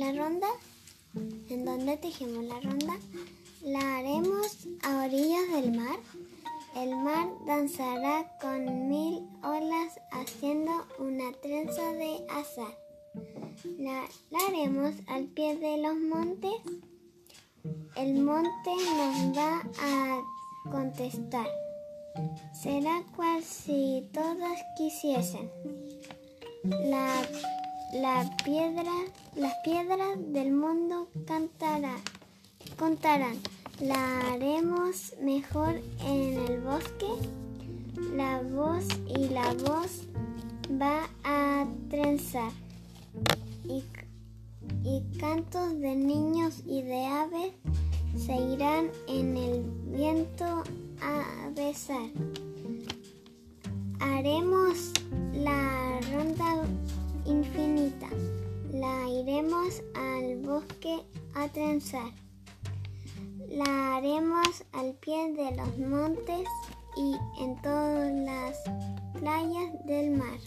la ronda? ¿En dónde tejemos la ronda? La haremos a orillas del mar. El mar danzará con mil olas haciendo una trenza de azar. La, haremos al pie de los montes. El monte nos va a contestar. Será cual si todas quisiesen. La, la piedra, las piedras del mundo cantarán, contarán. La haremos mejor en el bosque. La voz y la voz va a trenzar. Y, y cantos de niños y de aves se irán en el viento a besar. Haremos la ronda iremos al bosque a trenzar. La haremos al pie de los montes y en todas las playas del mar.